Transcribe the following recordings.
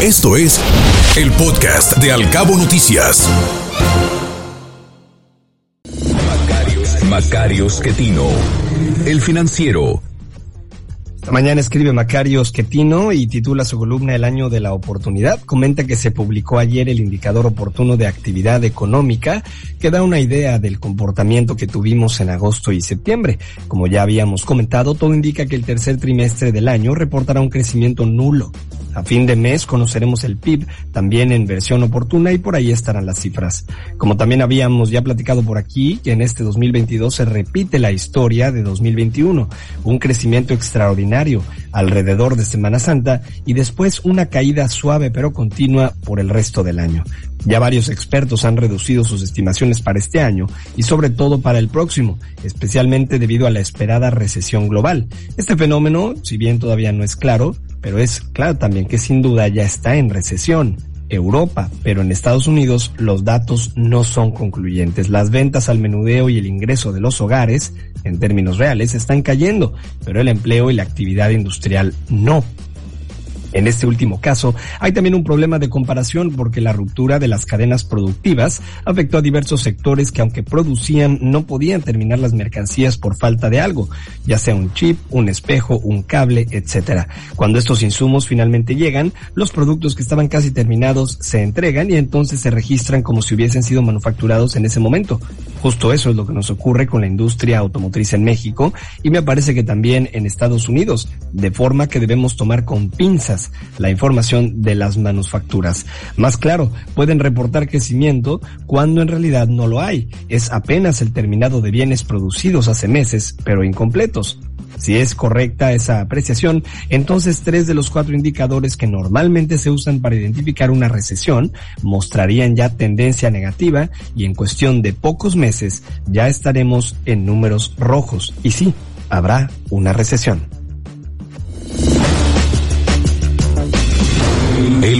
Esto es el podcast de Alcabo Noticias. Macario Schettino, el financiero. Mañana escribe Macario Schettino y titula su columna El año de la oportunidad. Comenta que se publicó ayer el indicador oportuno de actividad económica que da una idea del comportamiento que tuvimos en agosto y septiembre. Como ya habíamos comentado, todo indica que el tercer trimestre del año reportará un crecimiento nulo. A fin de mes conoceremos el PIB también en versión oportuna y por ahí estarán las cifras. Como también habíamos ya platicado por aquí, que en este 2022 se repite la historia de 2021, un crecimiento extraordinario alrededor de Semana Santa y después una caída suave pero continua por el resto del año. Ya varios expertos han reducido sus estimaciones para este año y sobre todo para el próximo, especialmente debido a la esperada recesión global. Este fenómeno, si bien todavía no es claro, pero es claro también que sin duda ya está en recesión. Europa, pero en Estados Unidos los datos no son concluyentes. Las ventas al menudeo y el ingreso de los hogares, en términos reales, están cayendo, pero el empleo y la actividad industrial no. En este último caso, hay también un problema de comparación porque la ruptura de las cadenas productivas afectó a diversos sectores que aunque producían no podían terminar las mercancías por falta de algo, ya sea un chip, un espejo, un cable, etcétera. Cuando estos insumos finalmente llegan, los productos que estaban casi terminados se entregan y entonces se registran como si hubiesen sido manufacturados en ese momento. Justo eso es lo que nos ocurre con la industria automotriz en México y me parece que también en Estados Unidos, de forma que debemos tomar con pinzas la información de las manufacturas. Más claro, pueden reportar crecimiento cuando en realidad no lo hay. Es apenas el terminado de bienes producidos hace meses, pero incompletos. Si es correcta esa apreciación, entonces tres de los cuatro indicadores que normalmente se usan para identificar una recesión mostrarían ya tendencia negativa y en cuestión de pocos meses ya estaremos en números rojos. Y sí, habrá una recesión.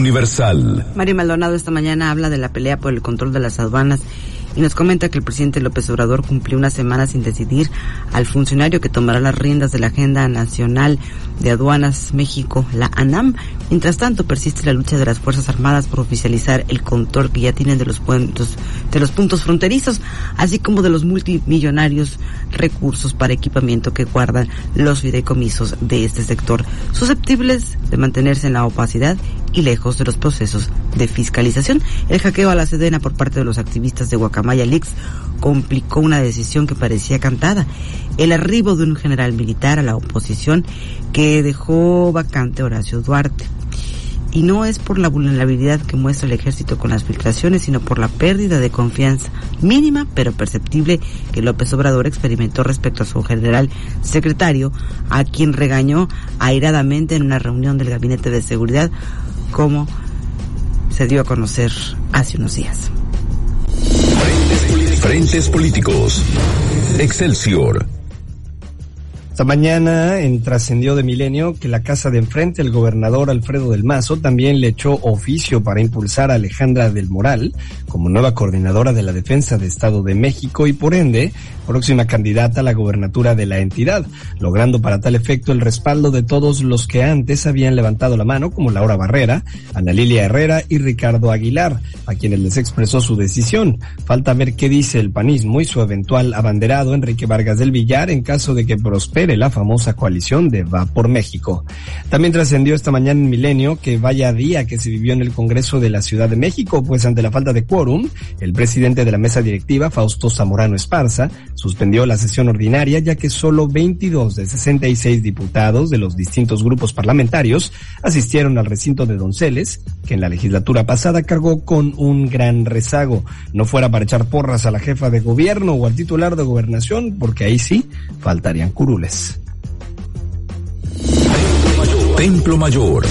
Universal. Mario Maldonado esta mañana habla de la pelea por el control de las aduanas y nos comenta que el presidente López Obrador cumplió una semana sin decidir al funcionario que tomará las riendas de la Agenda Nacional de Aduanas México, la ANAM. Mientras tanto, persiste la lucha de las Fuerzas Armadas por oficializar el control que ya tienen de los puntos, de los puntos fronterizos, así como de los multimillonarios recursos para equipamiento que guardan los fideicomisos de este sector, susceptibles de mantenerse en la opacidad y lejos de los procesos de fiscalización. El hackeo a la Sedena por parte de los activistas de Guacamaya Leaks complicó una decisión que parecía cantada. El arribo de un general militar a la oposición que dejó vacante Horacio Duarte. Y no es por la vulnerabilidad que muestra el ejército con las filtraciones, sino por la pérdida de confianza mínima pero perceptible que López Obrador experimentó respecto a su general secretario, a quien regañó airadamente en una reunión del Gabinete de Seguridad, como se dio a conocer hace unos días. Frentes políticos. Excelsior. Esta mañana en Trascendió de Milenio que la casa de enfrente, el gobernador Alfredo del Mazo, también le echó oficio para impulsar a Alejandra del Moral como nueva coordinadora de la defensa de Estado de México y por ende próxima candidata a la gobernatura de la entidad, logrando para tal efecto el respaldo de todos los que antes habían levantado la mano, como Laura Barrera, Ana Lilia Herrera y Ricardo Aguilar, a quienes les expresó su decisión. Falta ver qué dice el panismo y su eventual abanderado Enrique Vargas del Villar en caso de que prospere la famosa coalición de Va por México. También trascendió esta mañana en Milenio que vaya día que se vivió en el Congreso de la Ciudad de México, pues ante la falta de quórum, el presidente de la mesa directiva, Fausto Zamorano Esparza, suspendió la sesión ordinaria ya que solo 22 de 66 diputados de los distintos grupos parlamentarios asistieron al recinto de Donceles, que en la legislatura pasada cargó con un gran rezago. No fuera para echar porras a la jefa de gobierno o al titular de gobernación, porque ahí sí faltarían curules. Templo Mayor.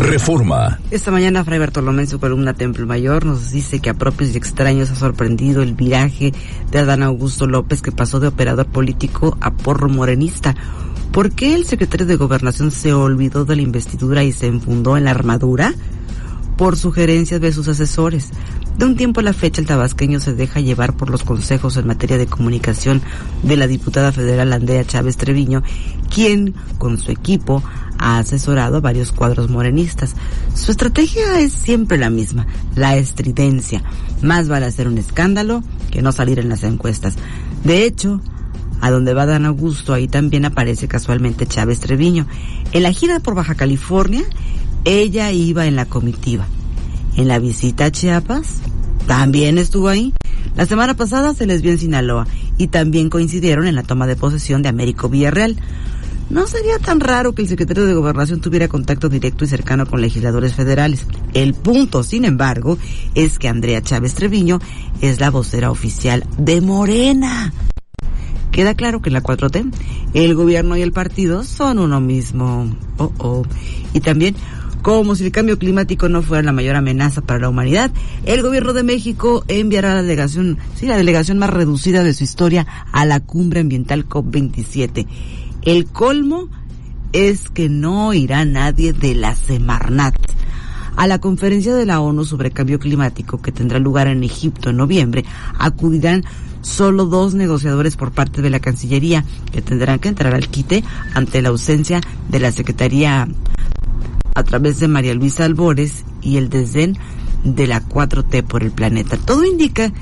Reforma. Esta mañana Fray Bartolomé en su columna Templo Mayor nos dice que a propios y extraños ha sorprendido el viraje de Adán Augusto López que pasó de operador político a porro morenista. ¿Por qué el secretario de Gobernación se olvidó de la investidura y se enfundó en la armadura? Por sugerencias de sus asesores. De un tiempo a la fecha, el tabasqueño se deja llevar por los consejos en materia de comunicación de la diputada federal Andrea Chávez Treviño, quien, con su equipo, ha asesorado a varios cuadros morenistas. Su estrategia es siempre la misma, la estridencia. Más vale hacer un escándalo que no salir en las encuestas. De hecho, a donde va Dan Augusto, ahí también aparece casualmente Chávez Treviño. En la gira por Baja California, ella iba en la comitiva. En la visita a Chiapas, también estuvo ahí. La semana pasada se les vio en Sinaloa y también coincidieron en la toma de posesión de Américo Villarreal. No sería tan raro que el secretario de Gobernación tuviera contacto directo y cercano con legisladores federales. El punto, sin embargo, es que Andrea Chávez Treviño es la vocera oficial de Morena. Queda claro que en la 4T el gobierno y el partido son uno mismo. Oh, oh. Y también como si el cambio climático no fuera la mayor amenaza para la humanidad, el gobierno de México enviará la delegación, sí, la delegación más reducida de su historia a la cumbre ambiental COP27. El colmo es que no irá nadie de la Semarnat. A la conferencia de la ONU sobre cambio climático que tendrá lugar en Egipto en noviembre, acudirán solo dos negociadores por parte de la Cancillería que tendrán que entrar al quite ante la ausencia de la Secretaría a través de María Luisa Albores y el desdén de la 4T por el planeta. Todo indica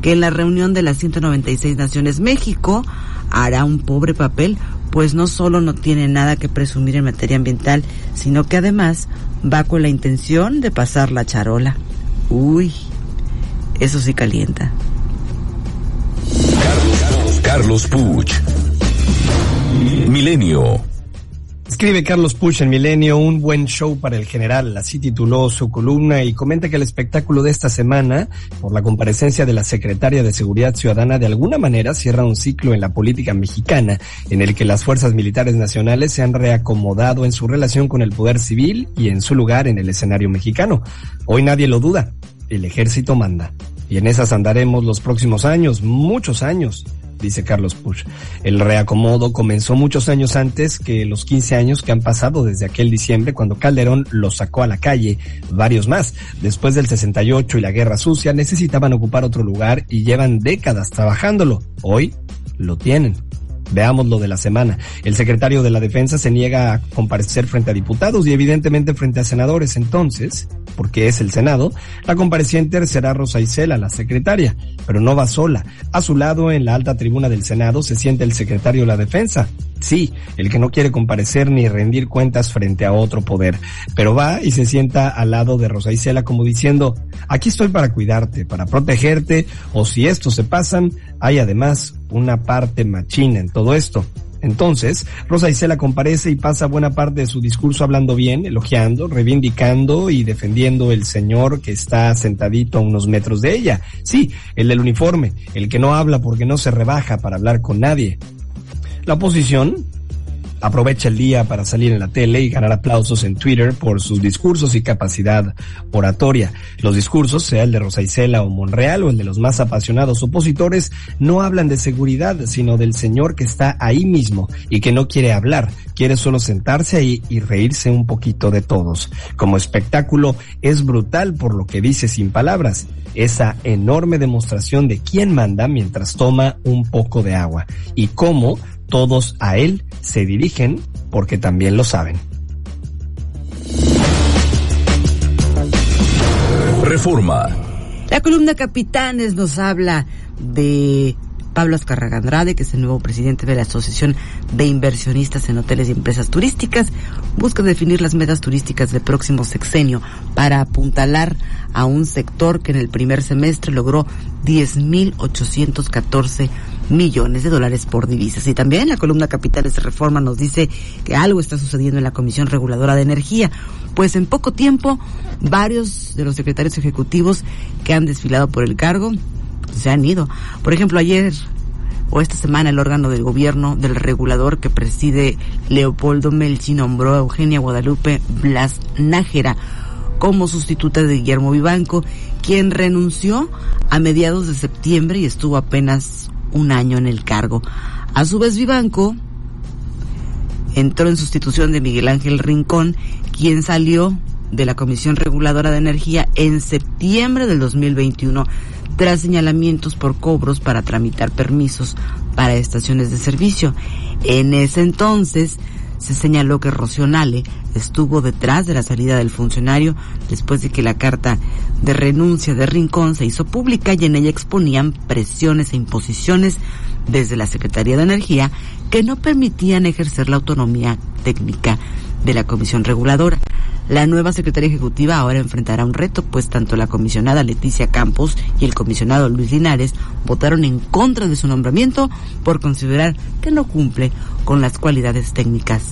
que en la reunión de las 196 naciones México hará un pobre papel, pues no solo no tiene nada que presumir en materia ambiental, sino que además va con la intención de pasar la charola. Uy, eso sí calienta. Carlos, Carlos Puch. Milenio. Escribe Carlos Puch en Milenio, un buen show para el general, así tituló su columna y comenta que el espectáculo de esta semana, por la comparecencia de la secretaria de Seguridad Ciudadana, de alguna manera cierra un ciclo en la política mexicana, en el que las fuerzas militares nacionales se han reacomodado en su relación con el poder civil y en su lugar en el escenario mexicano. Hoy nadie lo duda, el ejército manda. Y en esas andaremos los próximos años, muchos años dice Carlos Push. El reacomodo comenzó muchos años antes que los 15 años que han pasado desde aquel diciembre cuando Calderón los sacó a la calle, varios más. Después del 68 y la Guerra Sucia necesitaban ocupar otro lugar y llevan décadas trabajándolo. Hoy lo tienen. Veamos lo de la semana. El secretario de la Defensa se niega a comparecer frente a diputados y evidentemente frente a senadores. Entonces, porque es el Senado, la compareciente será Rosa Isela, la secretaria, pero no va sola. A su lado, en la alta tribuna del Senado, se siente el secretario de la Defensa. Sí, el que no quiere comparecer ni rendir cuentas frente a otro poder, pero va y se sienta al lado de Rosa Isela como diciendo, aquí estoy para cuidarte, para protegerte, o si estos se pasan, hay además una parte machina en todo esto. Entonces, Rosa Isela comparece y pasa buena parte de su discurso hablando bien, elogiando, reivindicando y defendiendo el señor que está sentadito a unos metros de ella. Sí, el del uniforme, el que no habla porque no se rebaja para hablar con nadie. La oposición, aprovecha el día para salir en la tele y ganar aplausos en Twitter por sus discursos y capacidad oratoria. Los discursos, sea el de Rosa Isela o Monreal o el de los más apasionados opositores, no hablan de seguridad, sino del señor que está ahí mismo y que no quiere hablar, quiere solo sentarse ahí y reírse un poquito de todos. Como espectáculo es brutal por lo que dice sin palabras, esa enorme demostración de quién manda mientras toma un poco de agua y cómo todos a él se dirigen porque también lo saben. Reforma. La columna Capitanes nos habla de Pablo Azcarraga Andrade, que es el nuevo presidente de la Asociación de Inversionistas en Hoteles y Empresas Turísticas, busca definir las metas turísticas del próximo sexenio para apuntalar a un sector que en el primer semestre logró 10.814 millones de dólares por divisas. Y también la columna Capitales Reforma nos dice que algo está sucediendo en la Comisión Reguladora de Energía, pues en poco tiempo varios de los secretarios ejecutivos que han desfilado por el cargo se han ido. Por ejemplo, ayer o esta semana el órgano del gobierno del regulador que preside Leopoldo Melchi nombró a Eugenia Guadalupe Blas Nájera como sustituta de Guillermo Vivanco, quien renunció a mediados de septiembre y estuvo apenas un año en el cargo. A su vez Vivanco entró en sustitución de Miguel Ángel Rincón, quien salió de la Comisión Reguladora de Energía en septiembre del 2021 tras señalamientos por cobros para tramitar permisos para estaciones de servicio. En ese entonces se señaló que Rocionale estuvo detrás de la salida del funcionario después de que la carta de renuncia de Rincón se hizo pública y en ella exponían presiones e imposiciones desde la Secretaría de Energía que no permitían ejercer la autonomía técnica de la Comisión Reguladora. La nueva secretaria ejecutiva ahora enfrentará un reto, pues tanto la comisionada Leticia Campos y el comisionado Luis Linares votaron en contra de su nombramiento por considerar que no cumple con las cualidades técnicas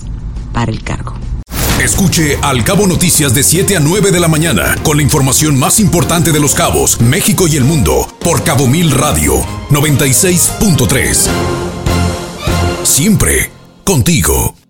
para el cargo. Escuche Al Cabo Noticias de 7 a 9 de la mañana con la información más importante de los cabos, México y el mundo por Cabo Mil Radio 96.3. Siempre contigo.